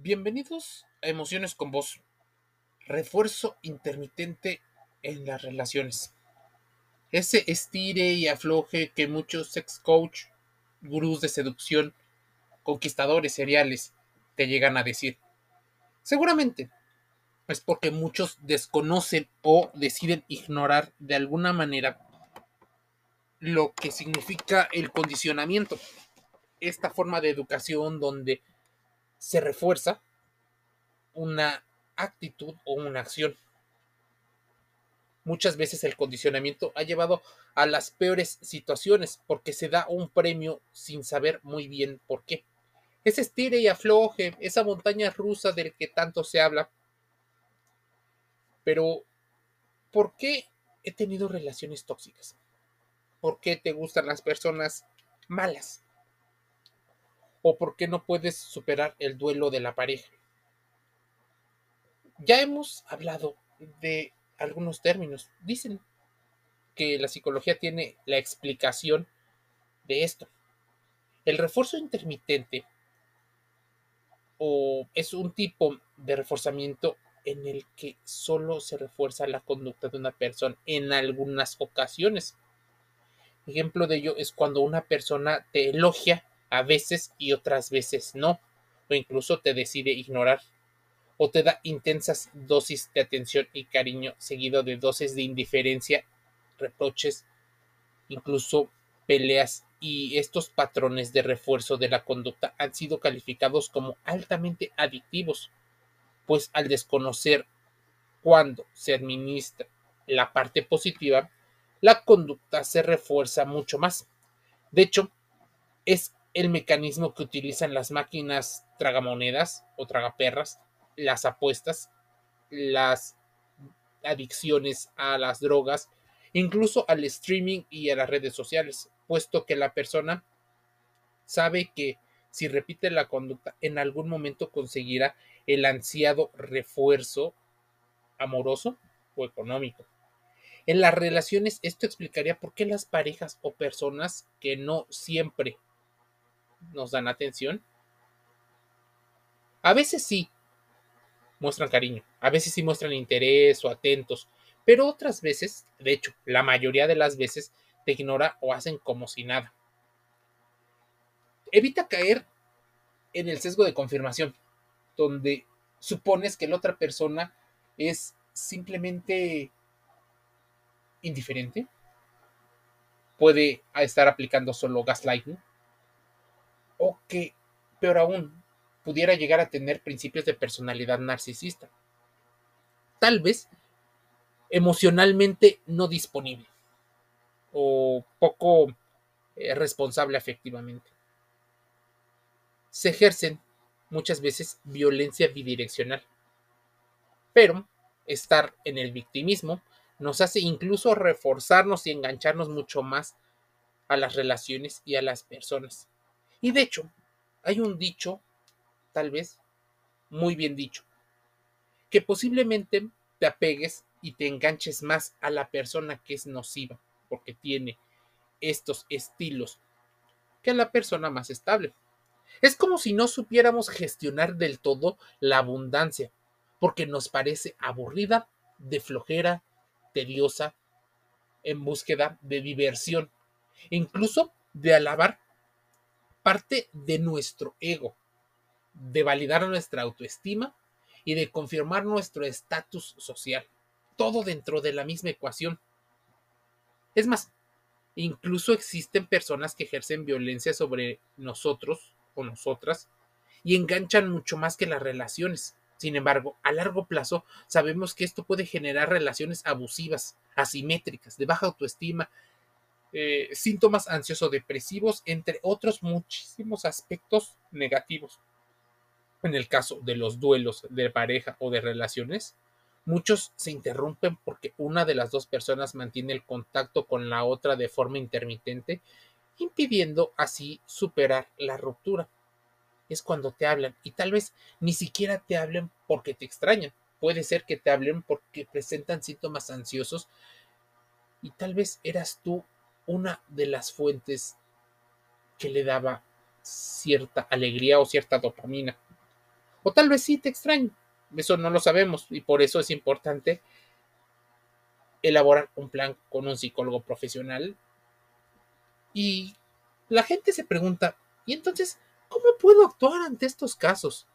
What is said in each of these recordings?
Bienvenidos a Emociones con Vos. Refuerzo intermitente en las relaciones. Ese estire y afloje que muchos sex coach, gurús de seducción, conquistadores seriales te llegan a decir. Seguramente es porque muchos desconocen o deciden ignorar de alguna manera lo que significa el condicionamiento. Esta forma de educación donde se refuerza una actitud o una acción. Muchas veces el condicionamiento ha llevado a las peores situaciones porque se da un premio sin saber muy bien por qué. Ese estire y afloje, esa montaña rusa del que tanto se habla. Pero, ¿por qué he tenido relaciones tóxicas? ¿Por qué te gustan las personas malas? O por qué no puedes superar el duelo de la pareja. Ya hemos hablado de algunos términos. Dicen que la psicología tiene la explicación de esto. El refuerzo intermitente o es un tipo de reforzamiento en el que solo se refuerza la conducta de una persona en algunas ocasiones. Ejemplo de ello es cuando una persona te elogia a veces y otras veces no, o incluso te decide ignorar, o te da intensas dosis de atención y cariño seguido de dosis de indiferencia, reproches, incluso peleas y estos patrones de refuerzo de la conducta han sido calificados como altamente adictivos, pues al desconocer cuando se administra la parte positiva, la conducta se refuerza mucho más. De hecho, es el mecanismo que utilizan las máquinas tragamonedas o tragaperras, las apuestas, las adicciones a las drogas, incluso al streaming y a las redes sociales, puesto que la persona sabe que si repite la conducta en algún momento conseguirá el ansiado refuerzo amoroso o económico. En las relaciones esto explicaría por qué las parejas o personas que no siempre nos dan atención. A veces sí muestran cariño, a veces sí muestran interés o atentos, pero otras veces, de hecho, la mayoría de las veces, te ignora o hacen como si nada. Evita caer en el sesgo de confirmación, donde supones que la otra persona es simplemente indiferente, puede estar aplicando solo gaslighting, o que, peor aún, pudiera llegar a tener principios de personalidad narcisista. Tal vez emocionalmente no disponible o poco eh, responsable afectivamente. Se ejercen muchas veces violencia bidireccional, pero estar en el victimismo nos hace incluso reforzarnos y engancharnos mucho más a las relaciones y a las personas. Y de hecho, hay un dicho, tal vez, muy bien dicho, que posiblemente te apegues y te enganches más a la persona que es nociva, porque tiene estos estilos, que a la persona más estable. Es como si no supiéramos gestionar del todo la abundancia, porque nos parece aburrida, de flojera, tediosa, en búsqueda de diversión, incluso de alabar parte de nuestro ego, de validar nuestra autoestima y de confirmar nuestro estatus social. Todo dentro de la misma ecuación. Es más, incluso existen personas que ejercen violencia sobre nosotros o nosotras y enganchan mucho más que las relaciones. Sin embargo, a largo plazo sabemos que esto puede generar relaciones abusivas, asimétricas, de baja autoestima eh, síntomas ansioso-depresivos, entre otros muchísimos aspectos negativos. En el caso de los duelos de pareja o de relaciones, muchos se interrumpen porque una de las dos personas mantiene el contacto con la otra de forma intermitente, impidiendo así superar la ruptura. Es cuando te hablan y tal vez ni siquiera te hablen porque te extrañan. Puede ser que te hablen porque presentan síntomas ansiosos y tal vez eras tú una de las fuentes que le daba cierta alegría o cierta dopamina. O tal vez sí te extraño. Eso no lo sabemos y por eso es importante elaborar un plan con un psicólogo profesional. Y la gente se pregunta, ¿y entonces cómo puedo actuar ante estos casos?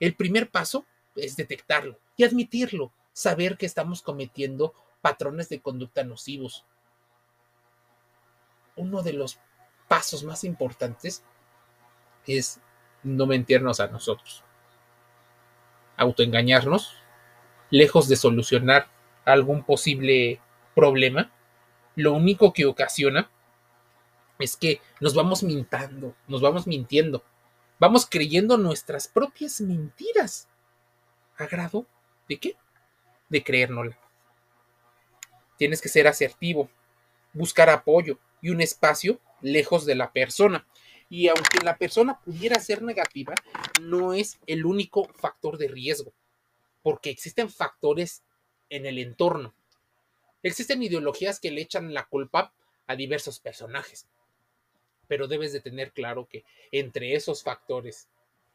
El primer paso es detectarlo y admitirlo, saber que estamos cometiendo patrones de conducta nocivos. Uno de los pasos más importantes es no mentirnos a nosotros. Autoengañarnos, lejos de solucionar algún posible problema, lo único que ocasiona es que nos vamos mintando, nos vamos mintiendo, vamos creyendo nuestras propias mentiras. ¿A grado de qué? De creérnosla. Tienes que ser asertivo, buscar apoyo y un espacio lejos de la persona. Y aunque la persona pudiera ser negativa, no es el único factor de riesgo, porque existen factores en el entorno. Existen ideologías que le echan la culpa a diversos personajes, pero debes de tener claro que entre esos factores,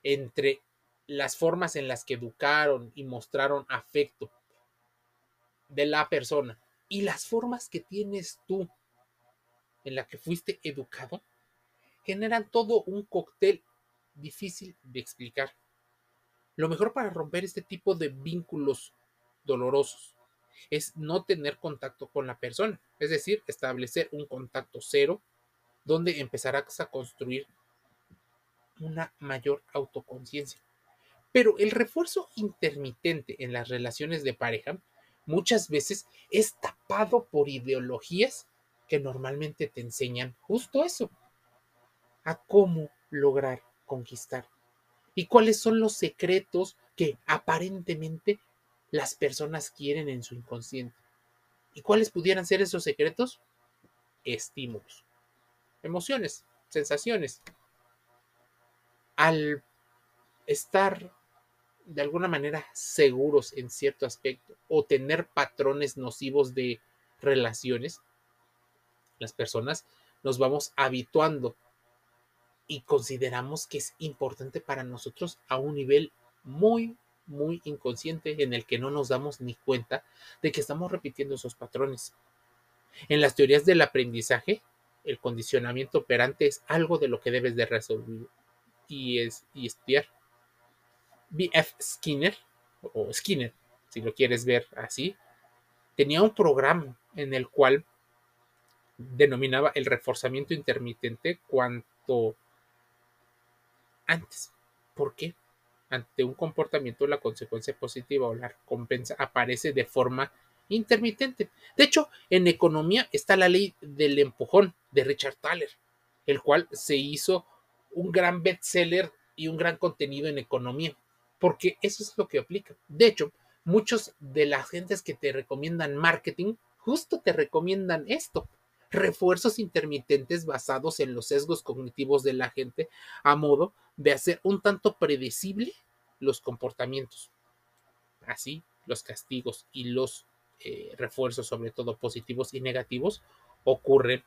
entre las formas en las que educaron y mostraron afecto de la persona y las formas que tienes tú en la que fuiste educado, generan todo un cóctel difícil de explicar. Lo mejor para romper este tipo de vínculos dolorosos es no tener contacto con la persona, es decir, establecer un contacto cero donde empezarás a construir una mayor autoconciencia. Pero el refuerzo intermitente en las relaciones de pareja muchas veces es tapado por ideologías que normalmente te enseñan justo eso, a cómo lograr conquistar y cuáles son los secretos que aparentemente las personas quieren en su inconsciente. ¿Y cuáles pudieran ser esos secretos? Estímulos, emociones, sensaciones. Al estar de alguna manera seguros en cierto aspecto o tener patrones nocivos de relaciones, las personas nos vamos habituando y consideramos que es importante para nosotros a un nivel muy, muy inconsciente en el que no nos damos ni cuenta de que estamos repitiendo esos patrones. En las teorías del aprendizaje, el condicionamiento operante es algo de lo que debes de resolver y, es, y estudiar. B.F. Skinner, o Skinner, si lo quieres ver así, tenía un programa en el cual denominaba el reforzamiento intermitente cuanto antes. ¿Por qué? Ante un comportamiento, la consecuencia positiva o la recompensa aparece de forma intermitente. De hecho, en economía está la ley del empujón de Richard Thaler, el cual se hizo un gran bestseller y un gran contenido en economía, porque eso es lo que aplica. De hecho, muchos de las gentes que te recomiendan marketing justo te recomiendan esto refuerzos intermitentes basados en los sesgos cognitivos de la gente a modo de hacer un tanto predecible los comportamientos. Así, los castigos y los eh, refuerzos, sobre todo positivos y negativos, ocurren.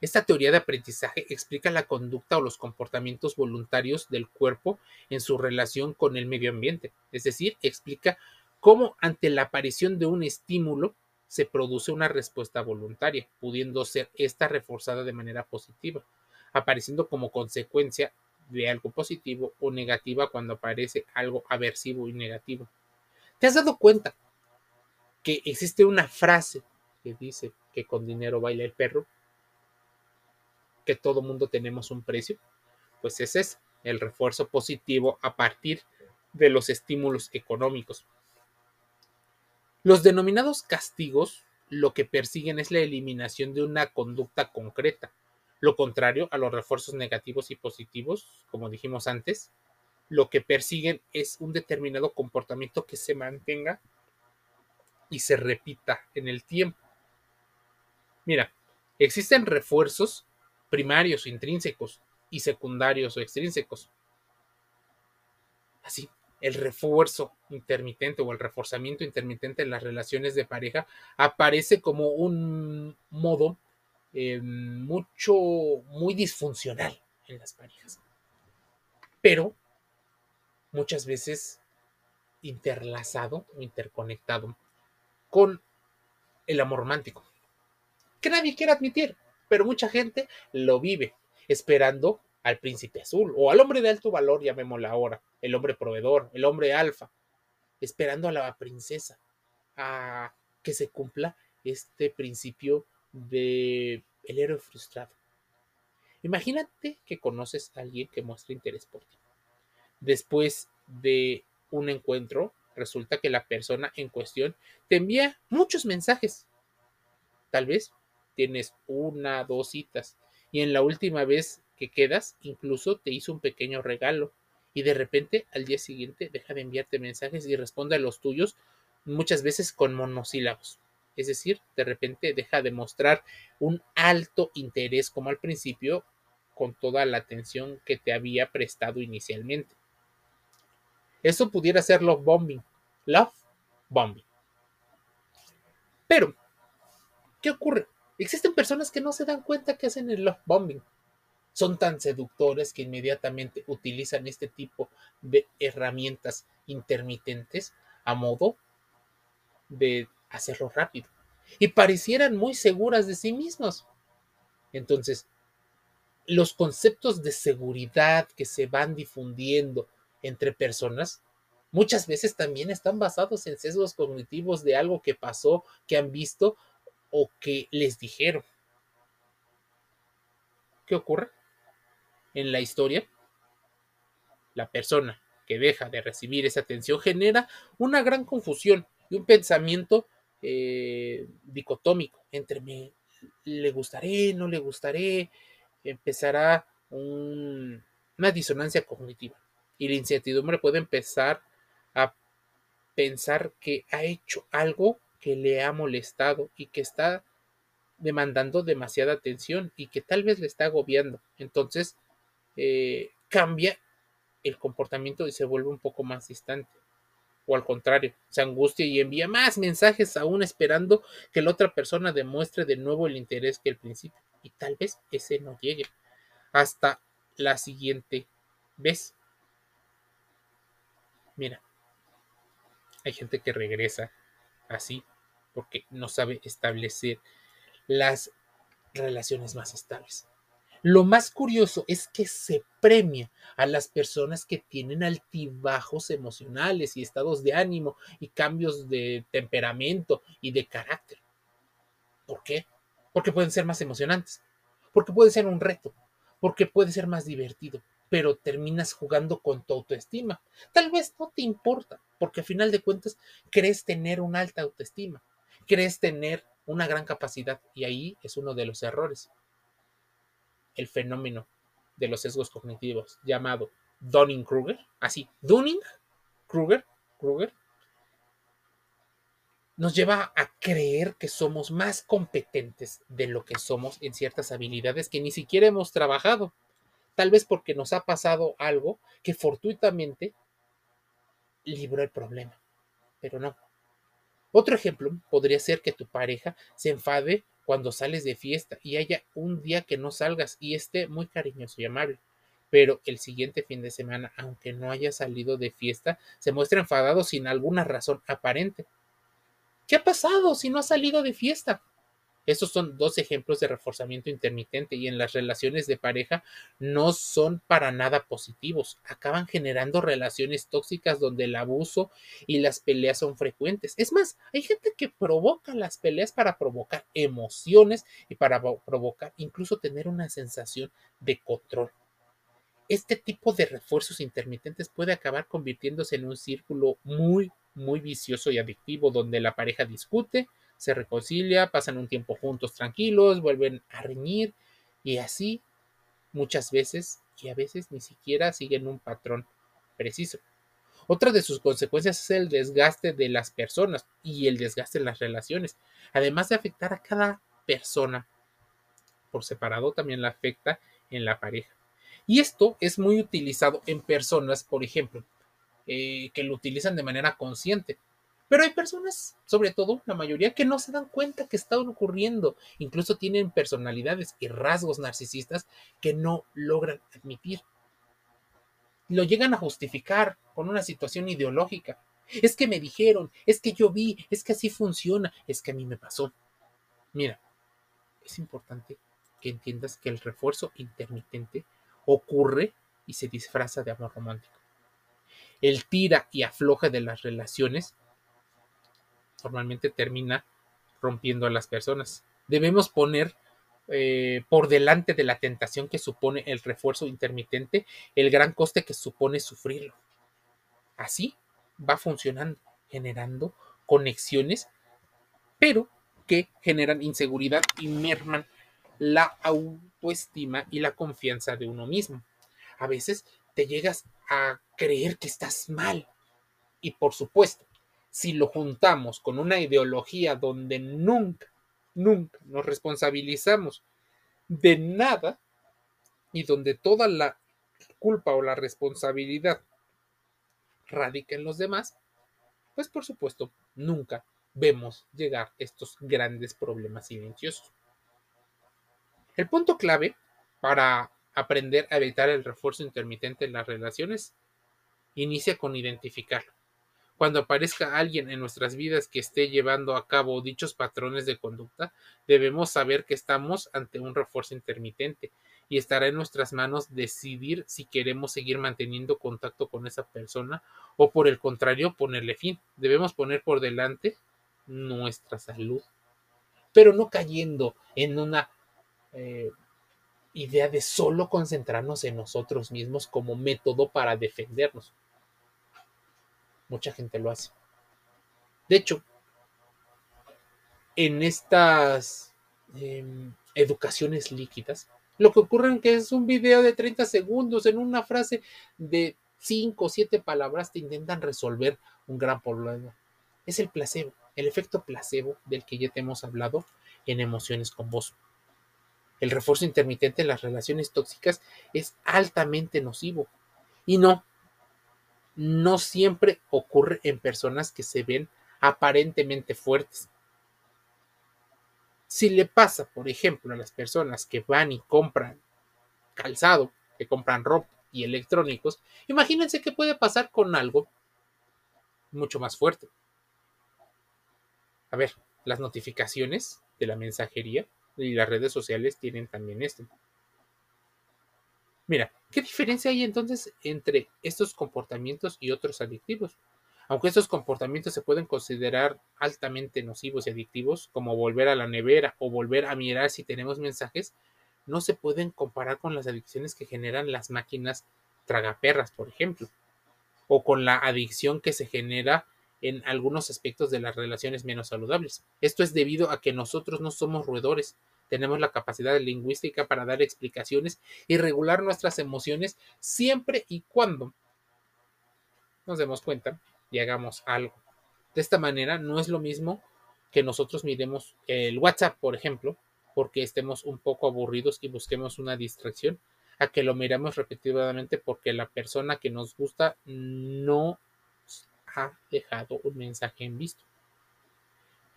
Esta teoría de aprendizaje explica la conducta o los comportamientos voluntarios del cuerpo en su relación con el medio ambiente, es decir, explica cómo ante la aparición de un estímulo se produce una respuesta voluntaria, pudiendo ser esta reforzada de manera positiva, apareciendo como consecuencia de algo positivo o negativa cuando aparece algo aversivo y negativo. ¿Te has dado cuenta que existe una frase que dice que con dinero baila el perro? Que todo mundo tenemos un precio. Pues ese es el refuerzo positivo a partir de los estímulos económicos. Los denominados castigos lo que persiguen es la eliminación de una conducta concreta. Lo contrario a los refuerzos negativos y positivos, como dijimos antes, lo que persiguen es un determinado comportamiento que se mantenga y se repita en el tiempo. Mira, existen refuerzos primarios intrínsecos y secundarios o extrínsecos. Así, el refuerzo intermitente o el reforzamiento intermitente en las relaciones de pareja aparece como un modo eh, mucho, muy disfuncional en las parejas. Pero muchas veces interlazado o interconectado con el amor romántico, que nadie quiere admitir, pero mucha gente lo vive, esperando al príncipe azul o al hombre de alto valor, llamémoslo ahora, el hombre proveedor, el hombre alfa, esperando a la princesa, a que se cumpla este principio de el héroe frustrado. Imagínate que conoces a alguien que muestra interés por ti. Después de un encuentro, resulta que la persona en cuestión te envía muchos mensajes. Tal vez tienes una, dos citas y en la última vez que quedas incluso te hizo un pequeño regalo y de repente al día siguiente deja de enviarte mensajes y responde a los tuyos muchas veces con monosílabos. Es decir, de repente deja de mostrar un alto interés como al principio con toda la atención que te había prestado inicialmente. Eso pudiera ser love bombing. Love bombing. Pero, ¿qué ocurre? Existen personas que no se dan cuenta que hacen el love bombing. Son tan seductores que inmediatamente utilizan este tipo de herramientas intermitentes a modo de hacerlo rápido. Y parecieran muy seguras de sí mismos. Entonces, los conceptos de seguridad que se van difundiendo entre personas muchas veces también están basados en sesgos cognitivos de algo que pasó, que han visto o que les dijeron. ¿Qué ocurre? En la historia, la persona que deja de recibir esa atención genera una gran confusión y un pensamiento eh, dicotómico entre me le gustaré, no le gustaré, empezará una disonancia cognitiva y la incertidumbre puede empezar a pensar que ha hecho algo que le ha molestado y que está demandando demasiada atención y que tal vez le está agobiando. Entonces eh, cambia el comportamiento y se vuelve un poco más distante. O al contrario, se angustia y envía más mensajes aún esperando que la otra persona demuestre de nuevo el interés que el principio. Y tal vez ese no llegue hasta la siguiente vez. Mira, hay gente que regresa así porque no sabe establecer las relaciones más estables. Lo más curioso es que se premia a las personas que tienen altibajos emocionales y estados de ánimo y cambios de temperamento y de carácter. ¿Por qué? Porque pueden ser más emocionantes, porque puede ser un reto, porque puede ser más divertido, pero terminas jugando con tu autoestima. Tal vez no te importa, porque a final de cuentas crees tener una alta autoestima, crees tener una gran capacidad y ahí es uno de los errores. El fenómeno de los sesgos cognitivos llamado Dunning-Kruger, así, Dunning-Kruger, Kruger, nos lleva a creer que somos más competentes de lo que somos en ciertas habilidades que ni siquiera hemos trabajado tal vez porque nos ha pasado algo que fortuitamente libró el problema, pero no. Otro ejemplo podría ser que tu pareja se enfade cuando sales de fiesta y haya un día que no salgas y esté muy cariñoso y amable, pero el siguiente fin de semana, aunque no haya salido de fiesta, se muestra enfadado sin alguna razón aparente. ¿Qué ha pasado si no ha salido de fiesta? Estos son dos ejemplos de reforzamiento intermitente y en las relaciones de pareja no son para nada positivos. Acaban generando relaciones tóxicas donde el abuso y las peleas son frecuentes. Es más, hay gente que provoca las peleas para provocar emociones y para provocar incluso tener una sensación de control. Este tipo de refuerzos intermitentes puede acabar convirtiéndose en un círculo muy, muy vicioso y adictivo donde la pareja discute, se reconcilia, pasan un tiempo juntos tranquilos, vuelven a reñir y así muchas veces y a veces ni siquiera siguen un patrón preciso. Otra de sus consecuencias es el desgaste de las personas y el desgaste en las relaciones, además de afectar a cada persona por separado, también la afecta en la pareja. Y esto es muy utilizado en personas, por ejemplo, eh, que lo utilizan de manera consciente. Pero hay personas, sobre todo la mayoría, que no se dan cuenta que está ocurriendo. Incluso tienen personalidades y rasgos narcisistas que no logran admitir. lo llegan a justificar con una situación ideológica. Es que me dijeron, es que yo vi, es que así funciona, es que a mí me pasó. Mira, es importante que entiendas que el refuerzo intermitente ocurre y se disfraza de amor romántico. El tira y afloja de las relaciones normalmente termina rompiendo a las personas. Debemos poner eh, por delante de la tentación que supone el refuerzo intermitente el gran coste que supone sufrirlo. Así va funcionando, generando conexiones, pero que generan inseguridad y merman la autoestima y la confianza de uno mismo. A veces te llegas a creer que estás mal. Y por supuesto, si lo juntamos con una ideología donde nunca, nunca nos responsabilizamos de nada y donde toda la culpa o la responsabilidad radica en los demás, pues por supuesto nunca vemos llegar estos grandes problemas silenciosos. El punto clave para aprender a evitar el refuerzo intermitente en las relaciones inicia con identificarlo. Cuando aparezca alguien en nuestras vidas que esté llevando a cabo dichos patrones de conducta, debemos saber que estamos ante un refuerzo intermitente y estará en nuestras manos decidir si queremos seguir manteniendo contacto con esa persona o por el contrario ponerle fin. Debemos poner por delante nuestra salud, pero no cayendo en una eh, idea de solo concentrarnos en nosotros mismos como método para defendernos. Mucha gente lo hace. De hecho, en estas em, educaciones líquidas, lo que ocurre es que es un video de 30 segundos en una frase de 5 o 7 palabras te intentan resolver un gran problema. Es el placebo, el efecto placebo del que ya te hemos hablado en emociones con vos. El refuerzo intermitente en las relaciones tóxicas es altamente nocivo. Y no, no siempre ocurre en personas que se ven aparentemente fuertes. Si le pasa, por ejemplo, a las personas que van y compran calzado, que compran ropa y electrónicos, imagínense qué puede pasar con algo mucho más fuerte. A ver, las notificaciones de la mensajería y las redes sociales tienen también esto. Mira, ¿qué diferencia hay entonces entre estos comportamientos y otros adictivos? Aunque estos comportamientos se pueden considerar altamente nocivos y adictivos, como volver a la nevera o volver a mirar si tenemos mensajes, no se pueden comparar con las adicciones que generan las máquinas tragaperras, por ejemplo, o con la adicción que se genera en algunos aspectos de las relaciones menos saludables. Esto es debido a que nosotros no somos roedores, tenemos la capacidad lingüística para dar explicaciones y regular nuestras emociones siempre y cuando nos demos cuenta y hagamos algo. De esta manera no es lo mismo que nosotros miremos el WhatsApp, por ejemplo, porque estemos un poco aburridos y busquemos una distracción, a que lo miramos repetidamente porque la persona que nos gusta no ha dejado un mensaje en visto.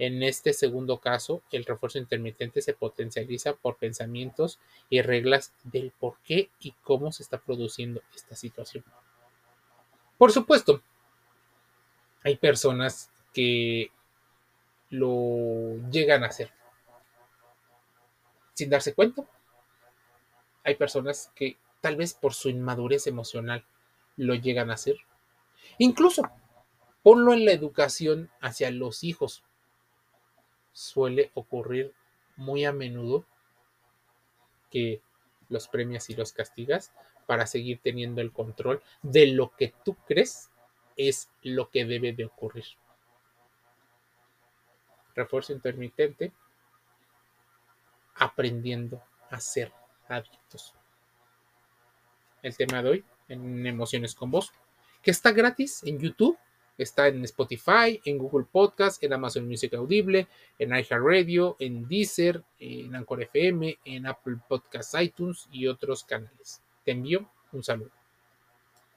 En este segundo caso, el refuerzo intermitente se potencializa por pensamientos y reglas del por qué y cómo se está produciendo esta situación. Por supuesto, hay personas que lo llegan a hacer sin darse cuenta. Hay personas que tal vez por su inmadurez emocional lo llegan a hacer. Incluso ponlo en la educación hacia los hijos suele ocurrir muy a menudo que los premias y los castigas para seguir teniendo el control de lo que tú crees es lo que debe de ocurrir. Refuerzo intermitente, aprendiendo a ser adictos. El tema de hoy en Emociones con Vos, que está gratis en YouTube Está en Spotify, en Google Podcast, en Amazon Music Audible, en iHeartRadio, en Deezer, en Anchor FM, en Apple Podcasts, iTunes y otros canales. Te envío un saludo.